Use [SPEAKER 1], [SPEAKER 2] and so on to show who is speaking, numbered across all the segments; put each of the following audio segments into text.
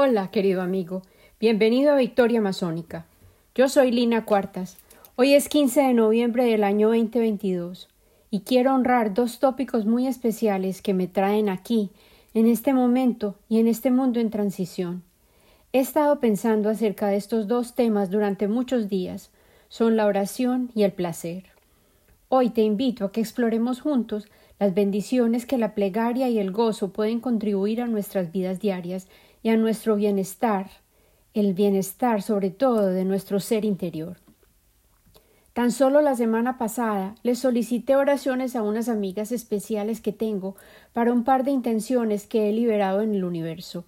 [SPEAKER 1] Hola, querido amigo. Bienvenido a Victoria Masónica. Yo soy Lina Cuartas. Hoy es 15 de noviembre del año 2022 y quiero honrar dos tópicos muy especiales que me traen aquí, en este momento y en este mundo en transición. He estado pensando acerca de estos dos temas durante muchos días. Son la oración y el placer. Hoy te invito a que exploremos juntos las bendiciones que la plegaria y el gozo pueden contribuir a nuestras vidas diarias y a nuestro bienestar, el bienestar sobre todo de nuestro ser interior. Tan solo la semana pasada le solicité oraciones a unas amigas especiales que tengo para un par de intenciones que he liberado en el universo.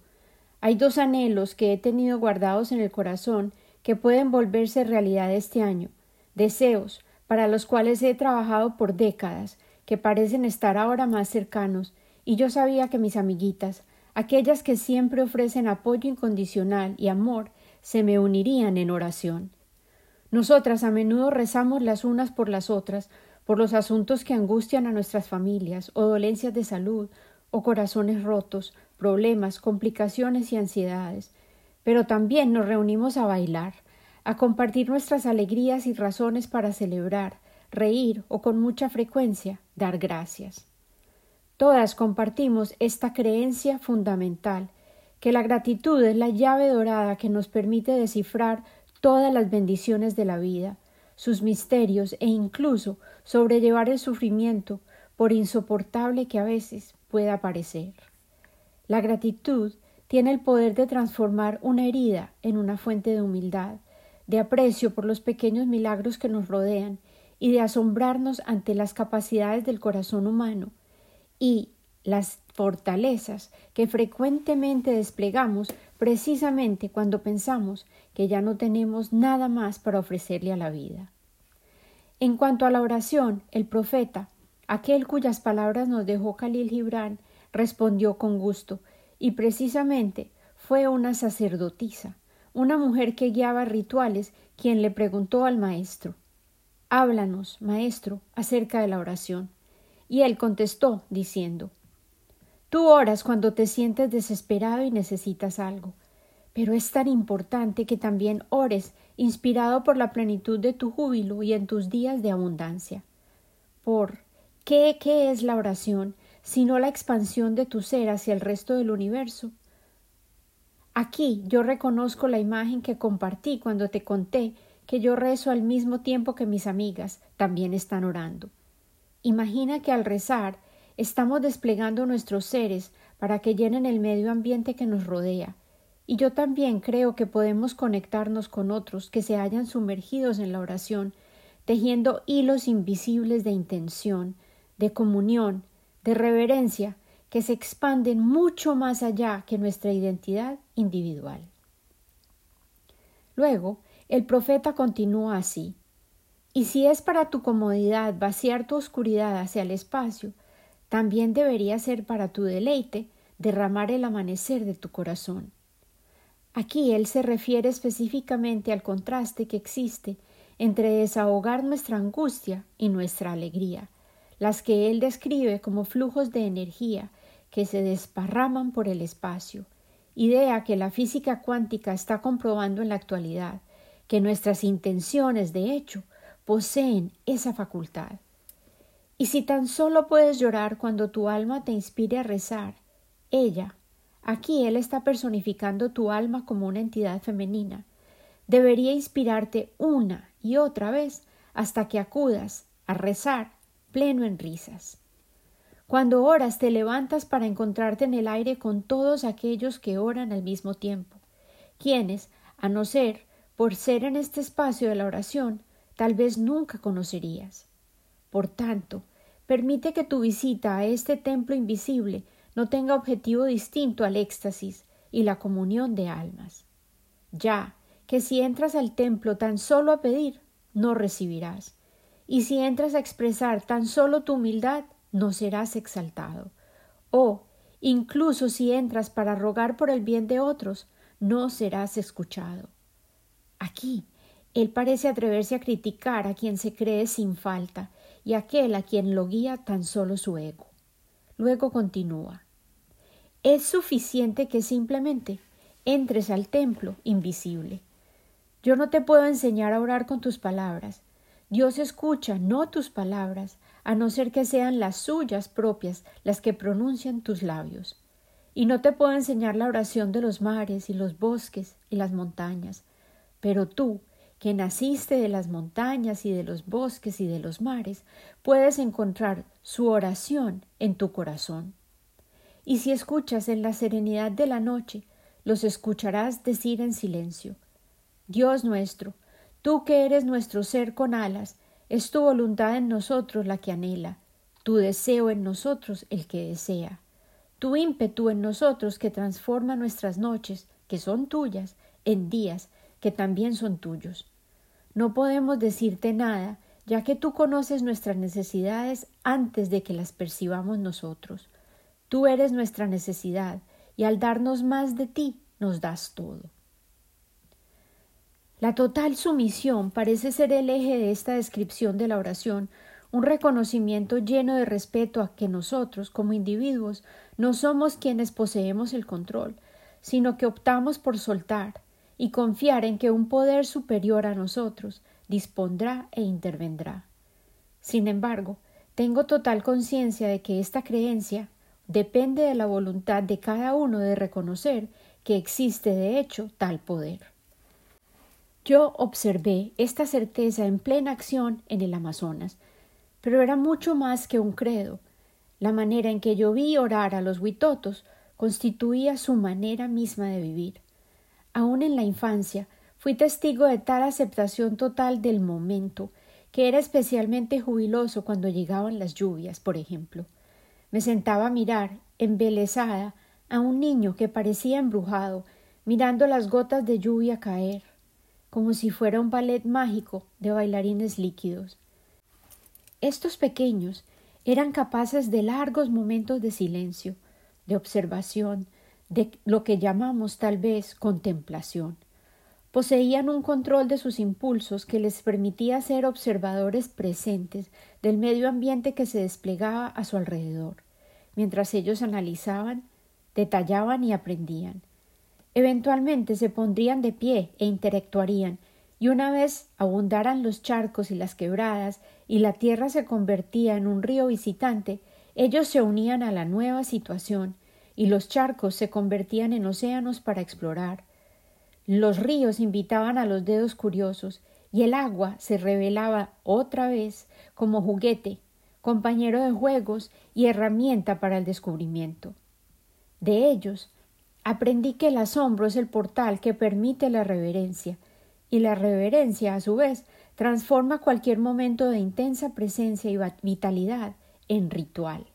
[SPEAKER 1] Hay dos anhelos que he tenido guardados en el corazón que pueden volverse realidad este año, deseos para los cuales he trabajado por décadas, que parecen estar ahora más cercanos, y yo sabía que mis amiguitas, aquellas que siempre ofrecen apoyo incondicional y amor, se me unirían en oración. Nosotras a menudo rezamos las unas por las otras, por los asuntos que angustian a nuestras familias, o dolencias de salud, o corazones rotos, problemas, complicaciones y ansiedades. Pero también nos reunimos a bailar, a compartir nuestras alegrías y razones para celebrar, reír o con mucha frecuencia dar gracias. Todas compartimos esta creencia fundamental, que la gratitud es la llave dorada que nos permite descifrar todas las bendiciones de la vida, sus misterios e incluso sobrellevar el sufrimiento, por insoportable que a veces pueda parecer. La gratitud tiene el poder de transformar una herida en una fuente de humildad, de aprecio por los pequeños milagros que nos rodean y de asombrarnos ante las capacidades del corazón humano y las fortalezas que frecuentemente desplegamos precisamente cuando pensamos que ya no tenemos nada más para ofrecerle a la vida. En cuanto a la oración, el profeta, aquel cuyas palabras nos dejó Khalil Gibran, respondió con gusto, y precisamente fue una sacerdotisa, una mujer que guiaba rituales, quien le preguntó al maestro Háblanos, maestro, acerca de la oración. Y él contestó, diciendo Tú oras cuando te sientes desesperado y necesitas algo, pero es tan importante que también ores inspirado por la plenitud de tu júbilo y en tus días de abundancia. Por ¿qué, qué es la oración sino la expansión de tu ser hacia el resto del universo? Aquí yo reconozco la imagen que compartí cuando te conté que yo rezo al mismo tiempo que mis amigas también están orando. Imagina que al rezar estamos desplegando nuestros seres para que llenen el medio ambiente que nos rodea, y yo también creo que podemos conectarnos con otros que se hayan sumergidos en la oración, tejiendo hilos invisibles de intención, de comunión, de reverencia, que se expanden mucho más allá que nuestra identidad individual. Luego, el profeta continúa así y si es para tu comodidad vaciar tu oscuridad hacia el espacio, también debería ser para tu deleite derramar el amanecer de tu corazón. Aquí él se refiere específicamente al contraste que existe entre desahogar nuestra angustia y nuestra alegría, las que él describe como flujos de energía que se desparraman por el espacio, idea que la física cuántica está comprobando en la actualidad, que nuestras intenciones, de hecho, poseen esa facultad. Y si tan solo puedes llorar cuando tu alma te inspire a rezar, ella, aquí él está personificando tu alma como una entidad femenina, debería inspirarte una y otra vez hasta que acudas a rezar pleno en risas. Cuando oras te levantas para encontrarte en el aire con todos aquellos que oran al mismo tiempo, quienes, a no ser por ser en este espacio de la oración, tal vez nunca conocerías. Por tanto, permite que tu visita a este templo invisible no tenga objetivo distinto al éxtasis y la comunión de almas. Ya que si entras al templo tan solo a pedir, no recibirás, y si entras a expresar tan solo tu humildad, no serás exaltado. O, incluso si entras para rogar por el bien de otros, no serás escuchado. Aquí él parece atreverse a criticar a quien se cree sin falta y aquel a quien lo guía tan solo su ego. Luego continúa. Es suficiente que simplemente entres al templo invisible. Yo no te puedo enseñar a orar con tus palabras. Dios escucha no tus palabras, a no ser que sean las suyas propias las que pronuncian tus labios. Y no te puedo enseñar la oración de los mares y los bosques y las montañas, pero tú, que naciste de las montañas y de los bosques y de los mares, puedes encontrar su oración en tu corazón. Y si escuchas en la serenidad de la noche, los escucharás decir en silencio Dios nuestro, tú que eres nuestro ser con alas, es tu voluntad en nosotros la que anhela, tu deseo en nosotros el que desea, tu ímpetu en nosotros que transforma nuestras noches, que son tuyas, en días que también son tuyos. No podemos decirte nada, ya que tú conoces nuestras necesidades antes de que las percibamos nosotros. Tú eres nuestra necesidad, y al darnos más de ti, nos das todo. La total sumisión parece ser el eje de esta descripción de la oración, un reconocimiento lleno de respeto a que nosotros, como individuos, no somos quienes poseemos el control, sino que optamos por soltar, y confiar en que un poder superior a nosotros dispondrá e intervendrá. Sin embargo, tengo total conciencia de que esta creencia depende de la voluntad de cada uno de reconocer que existe de hecho tal poder. Yo observé esta certeza en plena acción en el Amazonas, pero era mucho más que un credo. La manera en que yo vi orar a los huitotos constituía su manera misma de vivir. Aún en la infancia fui testigo de tal aceptación total del momento que era especialmente jubiloso cuando llegaban las lluvias, por ejemplo. Me sentaba a mirar, embelesada, a un niño que parecía embrujado, mirando las gotas de lluvia caer, como si fuera un ballet mágico de bailarines líquidos. Estos pequeños eran capaces de largos momentos de silencio, de observación, de lo que llamamos tal vez contemplación. Poseían un control de sus impulsos que les permitía ser observadores presentes del medio ambiente que se desplegaba a su alrededor, mientras ellos analizaban, detallaban y aprendían. Eventualmente se pondrían de pie e intelectuarían, y una vez abundaran los charcos y las quebradas y la tierra se convertía en un río visitante, ellos se unían a la nueva situación y los charcos se convertían en océanos para explorar. Los ríos invitaban a los dedos curiosos y el agua se revelaba otra vez como juguete, compañero de juegos y herramienta para el descubrimiento. De ellos aprendí que el asombro es el portal que permite la reverencia, y la reverencia, a su vez, transforma cualquier momento de intensa presencia y vitalidad en ritual.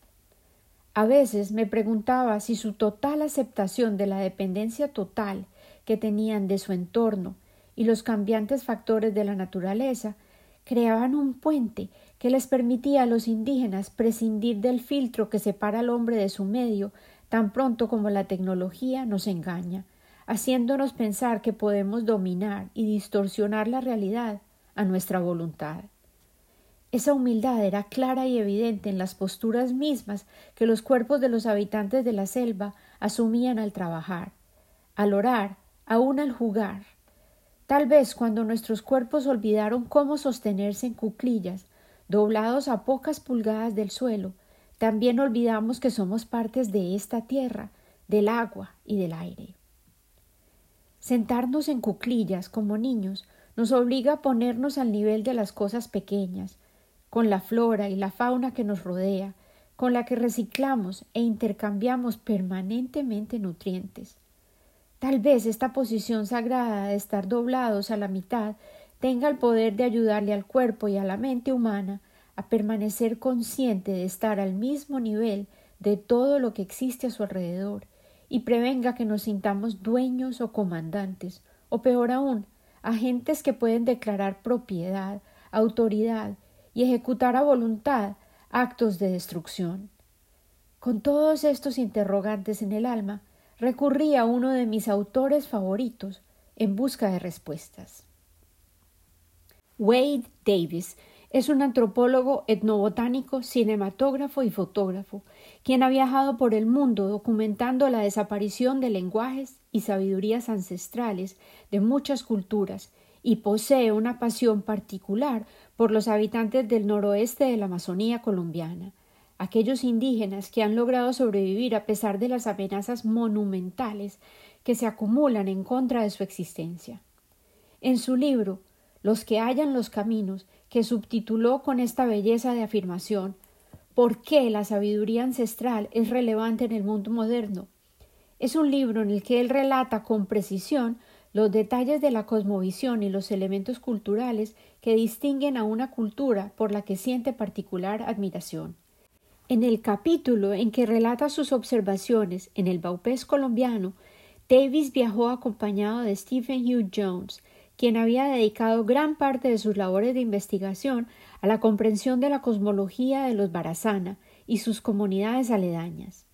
[SPEAKER 1] A veces me preguntaba si su total aceptación de la dependencia total que tenían de su entorno y los cambiantes factores de la naturaleza creaban un puente que les permitía a los indígenas prescindir del filtro que separa al hombre de su medio tan pronto como la tecnología nos engaña, haciéndonos pensar que podemos dominar y distorsionar la realidad a nuestra voluntad. Esa humildad era clara y evidente en las posturas mismas que los cuerpos de los habitantes de la selva asumían al trabajar, al orar, aun al jugar. Tal vez cuando nuestros cuerpos olvidaron cómo sostenerse en cuclillas, doblados a pocas pulgadas del suelo, también olvidamos que somos partes de esta tierra, del agua y del aire. Sentarnos en cuclillas como niños nos obliga a ponernos al nivel de las cosas pequeñas, con la flora y la fauna que nos rodea, con la que reciclamos e intercambiamos permanentemente nutrientes. Tal vez esta posición sagrada de estar doblados a la mitad tenga el poder de ayudarle al cuerpo y a la mente humana a permanecer consciente de estar al mismo nivel de todo lo que existe a su alrededor y prevenga que nos sintamos dueños o comandantes, o peor aún, agentes que pueden declarar propiedad, autoridad y ejecutar a voluntad actos de destrucción. Con todos estos interrogantes en el alma, recurrí a uno de mis autores favoritos en busca de respuestas. Wade Davis Es un antropólogo etnobotánico, cinematógrafo y fotógrafo, quien ha viajado por el mundo documentando la desaparición de lenguajes y sabidurías ancestrales de muchas culturas y posee una pasión particular por los habitantes del noroeste de la Amazonía colombiana, aquellos indígenas que han logrado sobrevivir a pesar de las amenazas monumentales que se acumulan en contra de su existencia. En su libro Los que hallan los caminos, que subtituló con esta belleza de afirmación ¿Por qué la sabiduría ancestral es relevante en el mundo moderno? Es un libro en el que él relata con precisión los detalles de la cosmovisión y los elementos culturales que distinguen a una cultura por la que siente particular admiración. En el capítulo en que relata sus observaciones en el Baupés colombiano, Davis viajó acompañado de Stephen Hugh Jones, quien había dedicado gran parte de sus labores de investigación a la comprensión de la cosmología de los Barazana y sus comunidades aledañas.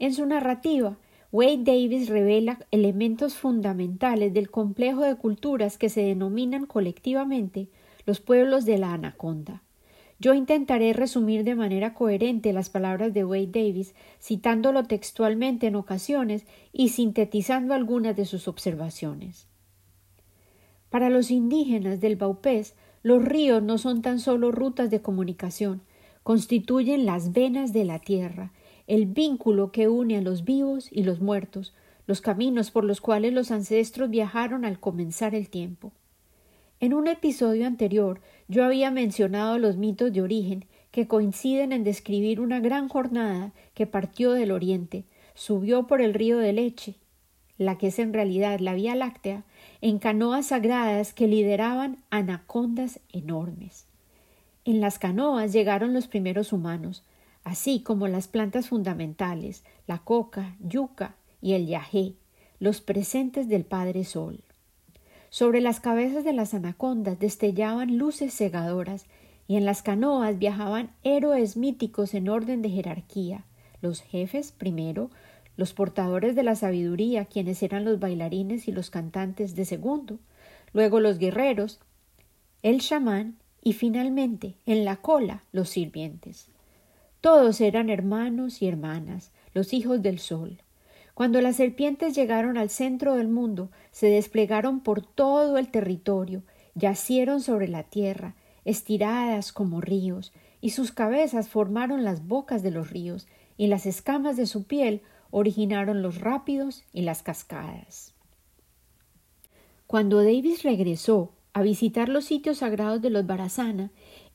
[SPEAKER 1] En su narrativa, Wade Davis revela elementos fundamentales del complejo de culturas que se denominan colectivamente los pueblos de la Anaconda. Yo intentaré resumir de manera coherente las palabras de Wade Davis, citándolo textualmente en ocasiones y sintetizando algunas de sus observaciones. Para los indígenas del Baupés, los ríos no son tan solo rutas de comunicación, constituyen las venas de la tierra, el vínculo que une a los vivos y los muertos, los caminos por los cuales los ancestros viajaron al comenzar el tiempo. En un episodio anterior yo había mencionado los mitos de origen que coinciden en describir una gran jornada que partió del oriente, subió por el río de leche, la que es en realidad la Vía Láctea, en canoas sagradas que lideraban anacondas enormes. En las canoas llegaron los primeros humanos, así como las plantas fundamentales, la coca, yuca y el yajé, los presentes del Padre Sol. Sobre las cabezas de las anacondas destellaban luces cegadoras, y en las canoas viajaban héroes míticos en orden de jerarquía, los jefes primero, los portadores de la sabiduría, quienes eran los bailarines y los cantantes de segundo, luego los guerreros, el chamán y finalmente en la cola los sirvientes. Todos eran hermanos y hermanas, los hijos del sol. Cuando las serpientes llegaron al centro del mundo, se desplegaron por todo el territorio, yacieron sobre la tierra, estiradas como ríos, y sus cabezas formaron las bocas de los ríos, y las escamas de su piel originaron los rápidos y las cascadas. Cuando Davis regresó a visitar los sitios sagrados de los Barazana,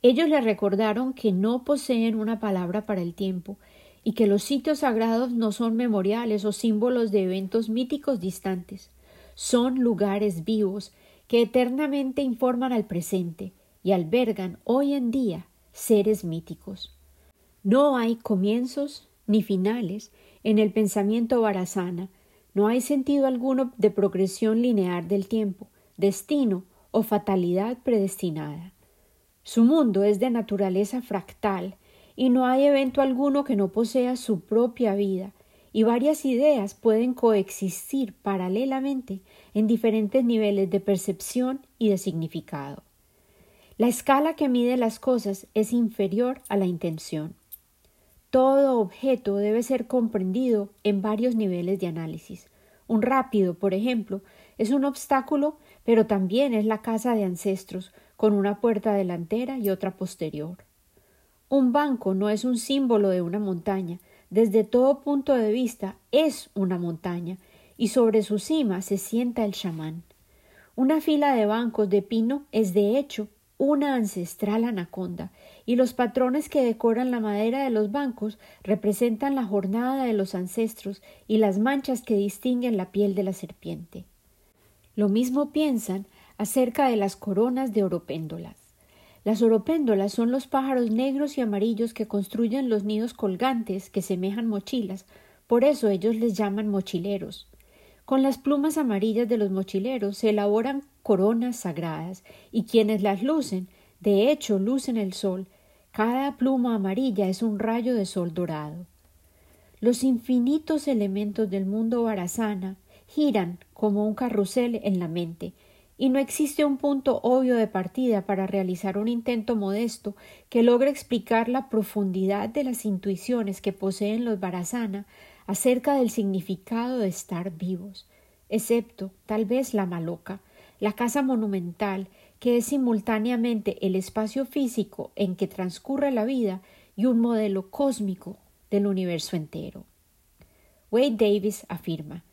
[SPEAKER 1] ellos le recordaron que no poseen una palabra para el tiempo y que los sitios sagrados no son memoriales o símbolos de eventos míticos distantes, son lugares vivos que eternamente informan al presente y albergan hoy en día seres míticos. No hay comienzos ni finales en el pensamiento barazana, no hay sentido alguno de progresión lineal del tiempo, destino o fatalidad predestinada. Su mundo es de naturaleza fractal y no hay evento alguno que no posea su propia vida, y varias ideas pueden coexistir paralelamente en diferentes niveles de percepción y de significado. La escala que mide las cosas es inferior a la intención. Todo objeto debe ser comprendido en varios niveles de análisis. Un rápido, por ejemplo, es un obstáculo, pero también es la casa de ancestros, con una puerta delantera y otra posterior. Un banco no es un símbolo de una montaña, desde todo punto de vista es una montaña, y sobre su cima se sienta el chamán. Una fila de bancos de pino es de hecho una ancestral anaconda, y los patrones que decoran la madera de los bancos representan la jornada de los ancestros y las manchas que distinguen la piel de la serpiente. Lo mismo piensan acerca de las coronas de oropéndolas. Las oropéndolas son los pájaros negros y amarillos que construyen los nidos colgantes que semejan mochilas, por eso ellos les llaman mochileros. Con las plumas amarillas de los mochileros se elaboran coronas sagradas, y quienes las lucen, de hecho, lucen el sol. Cada pluma amarilla es un rayo de sol dorado. Los infinitos elementos del mundo barazana giran como un carrusel en la mente, y no existe un punto obvio de partida para realizar un intento modesto que logre explicar la profundidad de las intuiciones que poseen los Barasana acerca del significado de estar vivos, excepto tal vez la Maloca, la casa monumental que es simultáneamente el espacio físico en que transcurre la vida y un modelo cósmico del universo entero. Wade Davis afirma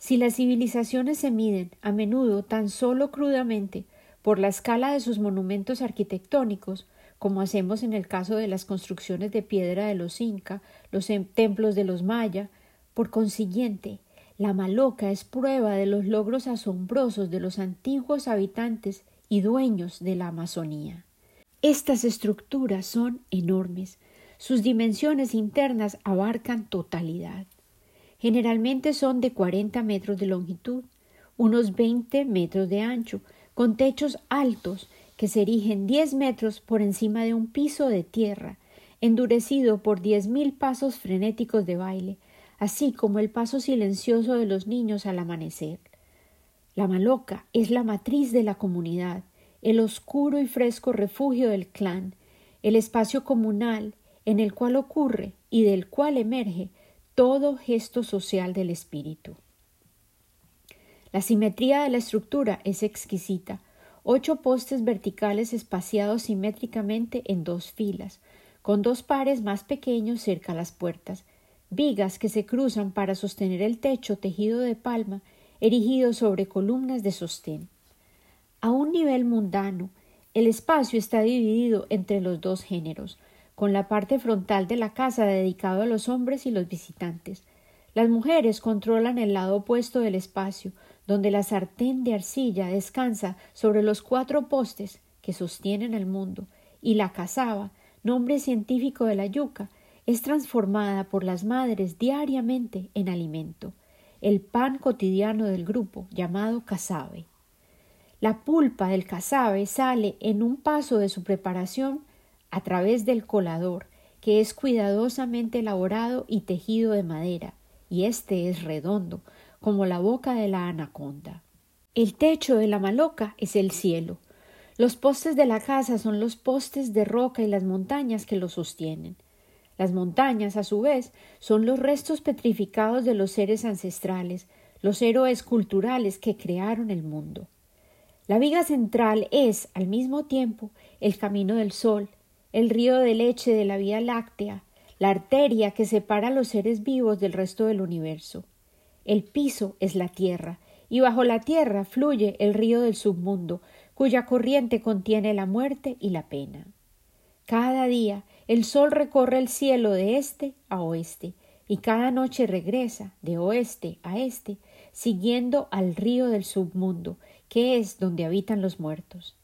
[SPEAKER 1] si las civilizaciones se miden a menudo tan solo crudamente por la escala de sus monumentos arquitectónicos, como hacemos en el caso de las construcciones de piedra de los Inca, los em, templos de los Maya, por consiguiente, la Maloca es prueba de los logros asombrosos de los antiguos habitantes y dueños de la Amazonía. Estas estructuras son enormes, sus dimensiones internas abarcan totalidad. Generalmente son de 40 metros de longitud, unos 20 metros de ancho, con techos altos que se erigen 10 metros por encima de un piso de tierra, endurecido por diez mil pasos frenéticos de baile, así como el paso silencioso de los niños al amanecer. La maloca es la matriz de la comunidad, el oscuro y fresco refugio del clan, el espacio comunal en el cual ocurre y del cual emerge todo gesto social del espíritu. La simetría de la estructura es exquisita. Ocho postes verticales espaciados simétricamente en dos filas, con dos pares más pequeños cerca a las puertas, vigas que se cruzan para sostener el techo tejido de palma, erigido sobre columnas de sostén. A un nivel mundano, el espacio está dividido entre los dos géneros, con la parte frontal de la casa dedicado a los hombres y los visitantes. Las mujeres controlan el lado opuesto del espacio, donde la sartén de arcilla descansa sobre los cuatro postes que sostienen el mundo, y la cazaba, nombre científico de la yuca, es transformada por las madres diariamente en alimento, el pan cotidiano del grupo llamado casabe. La pulpa del casabe sale en un paso de su preparación a través del colador, que es cuidadosamente elaborado y tejido de madera, y éste es redondo, como la boca de la anaconda. El techo de la maloca es el cielo. Los postes de la casa son los postes de roca y las montañas que lo sostienen. Las montañas, a su vez, son los restos petrificados de los seres ancestrales, los héroes culturales que crearon el mundo. La viga central es, al mismo tiempo, el camino del sol, el río de leche de la Vía Láctea, la arteria que separa a los seres vivos del resto del universo. El piso es la tierra, y bajo la tierra fluye el río del submundo, cuya corriente contiene la muerte y la pena. Cada día el sol recorre el cielo de este a oeste, y cada noche regresa de oeste a este, siguiendo al río del submundo, que es donde habitan los muertos.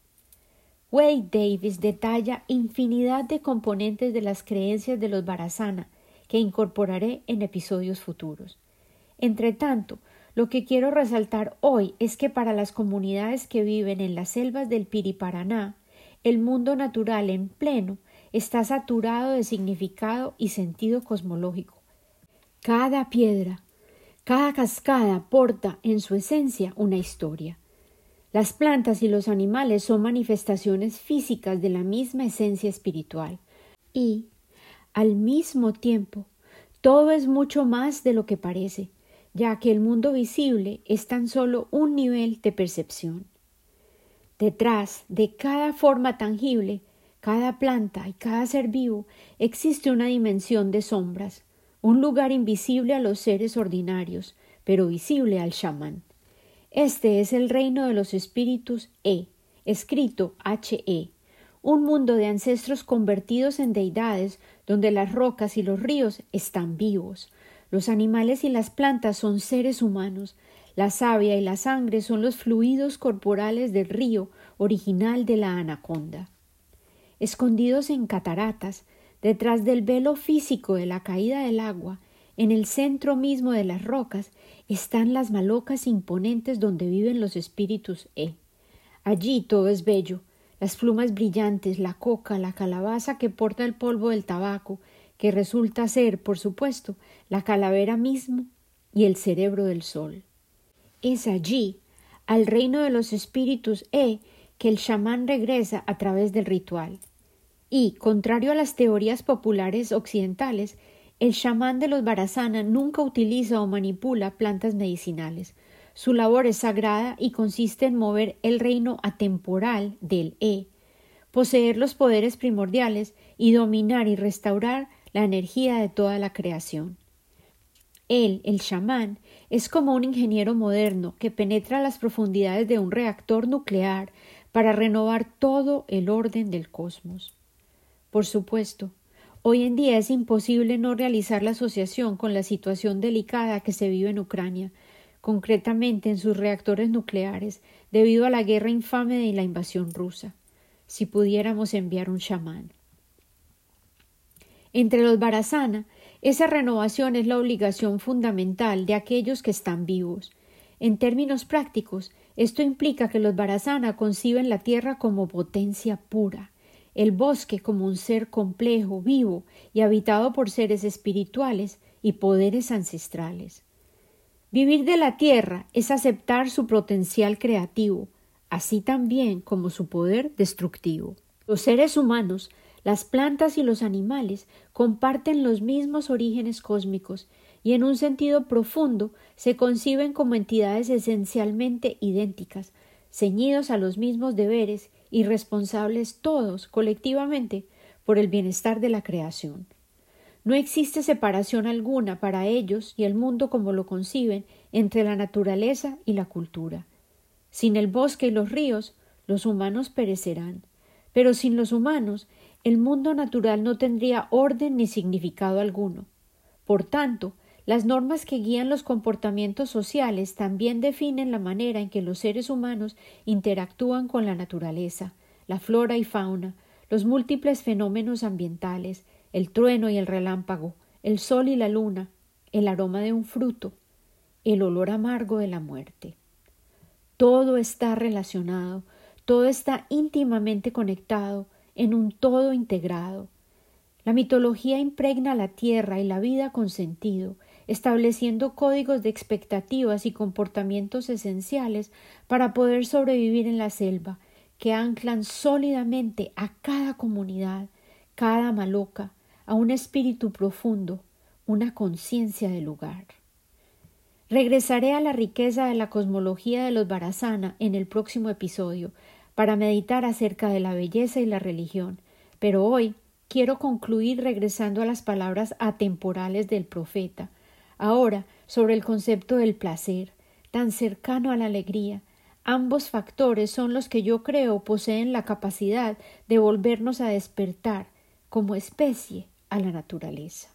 [SPEAKER 1] Wade Davis detalla infinidad de componentes de las creencias de los Barasana que incorporaré en episodios futuros. Entre tanto, lo que quiero resaltar hoy es que para las comunidades que viven en las selvas del Piriparaná, el mundo natural en pleno está saturado de significado y sentido cosmológico. Cada piedra, cada cascada porta en su esencia una historia. Las plantas y los animales son manifestaciones físicas de la misma esencia espiritual. Y, al mismo tiempo, todo es mucho más de lo que parece, ya que el mundo visible es tan solo un nivel de percepción. Detrás de cada forma tangible, cada planta y cada ser vivo existe una dimensión de sombras, un lugar invisible a los seres ordinarios, pero visible al chamán. Este es el reino de los espíritus E, escrito H-E, un mundo de ancestros convertidos en deidades donde las rocas y los ríos están vivos, los animales y las plantas son seres humanos, la savia y la sangre son los fluidos corporales del río original de la anaconda. Escondidos en cataratas, detrás del velo físico de la caída del agua, en el centro mismo de las rocas están las malocas imponentes donde viven los espíritus E. Allí todo es bello, las plumas brillantes, la coca, la calabaza que porta el polvo del tabaco, que resulta ser, por supuesto, la calavera mismo y el cerebro del sol. Es allí, al reino de los espíritus E que el chamán regresa a través del ritual. Y, contrario a las teorías populares occidentales, el chamán de los Barasana nunca utiliza o manipula plantas medicinales. Su labor es sagrada y consiste en mover el reino atemporal del E, poseer los poderes primordiales y dominar y restaurar la energía de toda la creación. Él, el chamán, es como un ingeniero moderno que penetra las profundidades de un reactor nuclear para renovar todo el orden del cosmos. Por supuesto, hoy en día es imposible no realizar la asociación con la situación delicada que se vive en Ucrania, concretamente en sus reactores nucleares, debido a la guerra infame de la invasión rusa. Si pudiéramos enviar un chamán. Entre los Barasana, esa renovación es la obligación fundamental de aquellos que están vivos. En términos prácticos, esto implica que los Barasana conciben la tierra como potencia pura, el bosque como un ser complejo, vivo y habitado por seres espirituales y poderes ancestrales. Vivir de la tierra es aceptar su potencial creativo, así también como su poder destructivo. Los seres humanos, las plantas y los animales comparten los mismos orígenes cósmicos y en un sentido profundo se conciben como entidades esencialmente idénticas, ceñidos a los mismos deberes y responsables todos colectivamente por el bienestar de la creación. No existe separación alguna para ellos y el mundo como lo conciben entre la naturaleza y la cultura. Sin el bosque y los ríos, los humanos perecerán, pero sin los humanos, el mundo natural no tendría orden ni significado alguno. Por tanto, las normas que guían los comportamientos sociales también definen la manera en que los seres humanos interactúan con la naturaleza, la flora y fauna, los múltiples fenómenos ambientales, el trueno y el relámpago, el sol y la luna, el aroma de un fruto, el olor amargo de la muerte. Todo está relacionado, todo está íntimamente conectado en un todo integrado. La mitología impregna la tierra y la vida con sentido, estableciendo códigos de expectativas y comportamientos esenciales para poder sobrevivir en la selva, que anclan sólidamente a cada comunidad, cada maloca, a un espíritu profundo, una conciencia del lugar. Regresaré a la riqueza de la cosmología de los Barasana en el próximo episodio para meditar acerca de la belleza y la religión, pero hoy quiero concluir regresando a las palabras atemporales del profeta, Ahora, sobre el concepto del placer, tan cercano a la alegría, ambos factores son los que yo creo poseen la capacidad de volvernos a despertar como especie a la naturaleza.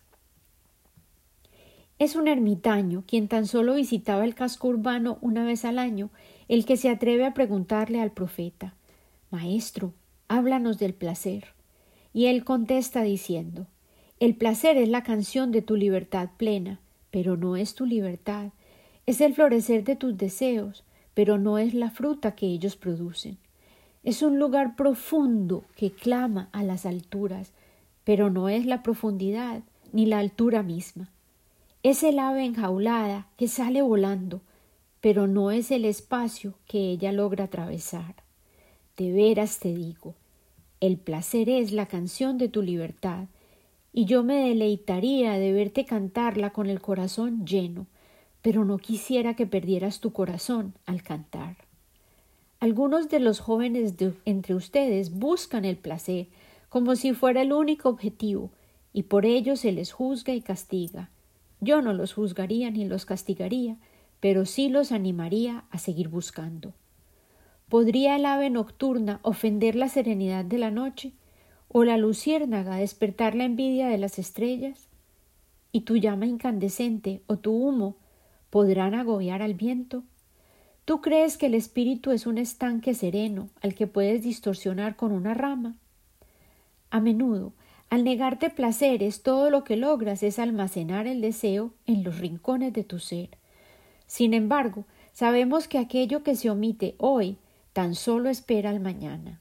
[SPEAKER 1] Es un ermitaño quien tan solo visitaba el casco urbano una vez al año el que se atreve a preguntarle al profeta Maestro, háblanos del placer. Y él contesta diciendo El placer es la canción de tu libertad plena, pero no es tu libertad, es el florecer de tus deseos, pero no es la fruta que ellos producen. Es un lugar profundo que clama a las alturas, pero no es la profundidad ni la altura misma. Es el ave enjaulada que sale volando, pero no es el espacio que ella logra atravesar. De veras te digo, el placer es la canción de tu libertad, y yo me deleitaría de verte cantarla con el corazón lleno, pero no quisiera que perdieras tu corazón al cantar. Algunos de los jóvenes de entre ustedes buscan el placer como si fuera el único objetivo, y por ello se les juzga y castiga. Yo no los juzgaría ni los castigaría, pero sí los animaría a seguir buscando. ¿Podría el ave nocturna ofender la serenidad de la noche? O la luciérnaga despertar la envidia de las estrellas? ¿Y tu llama incandescente o tu humo podrán agobiar al viento? ¿Tú crees que el espíritu es un estanque sereno al que puedes distorsionar con una rama? A menudo, al negarte placeres, todo lo que logras es almacenar el deseo en los rincones de tu ser. Sin embargo, sabemos que aquello que se omite hoy tan solo espera al mañana.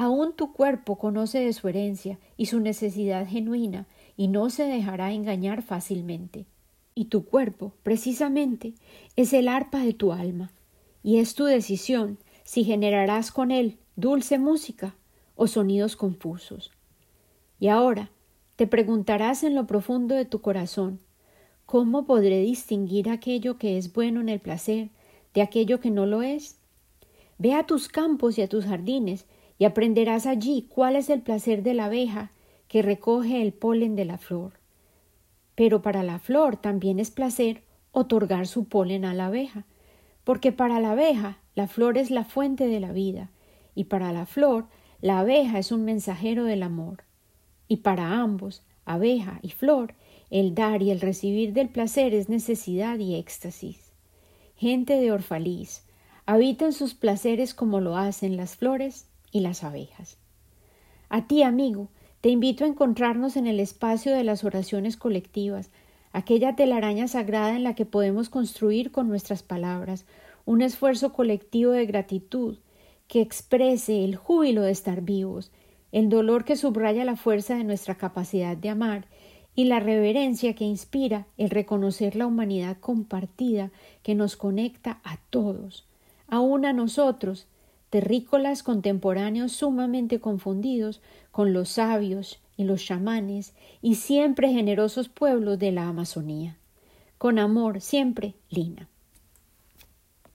[SPEAKER 1] Aún tu cuerpo conoce de su herencia y su necesidad genuina y no se dejará engañar fácilmente. Y tu cuerpo, precisamente, es el arpa de tu alma. y es tu decisión si generarás con él dulce música o sonidos confusos. Y ahora te preguntarás en lo profundo de tu corazón ¿Cómo podré distinguir aquello que es bueno en el placer de aquello que no lo es? Ve a tus campos y a tus jardines y aprenderás allí cuál es el placer de la abeja que recoge el polen de la flor. Pero para la flor también es placer otorgar su polen a la abeja, porque para la abeja la flor es la fuente de la vida, y para la flor la abeja es un mensajero del amor. Y para ambos, abeja y flor, el dar y el recibir del placer es necesidad y éxtasis. Gente de Orfalís, habitan sus placeres como lo hacen las flores y las abejas. A ti, amigo, te invito a encontrarnos en el espacio de las oraciones colectivas, aquella telaraña sagrada en la que podemos construir con nuestras palabras un esfuerzo colectivo de gratitud que exprese el júbilo de estar vivos, el dolor que subraya la fuerza de nuestra capacidad de amar y la reverencia que inspira el reconocer la humanidad compartida que nos conecta a todos, aun a nosotros, terrícolas contemporáneos sumamente confundidos con los sabios y los chamanes y siempre generosos pueblos de la Amazonía. Con amor, siempre, Lina.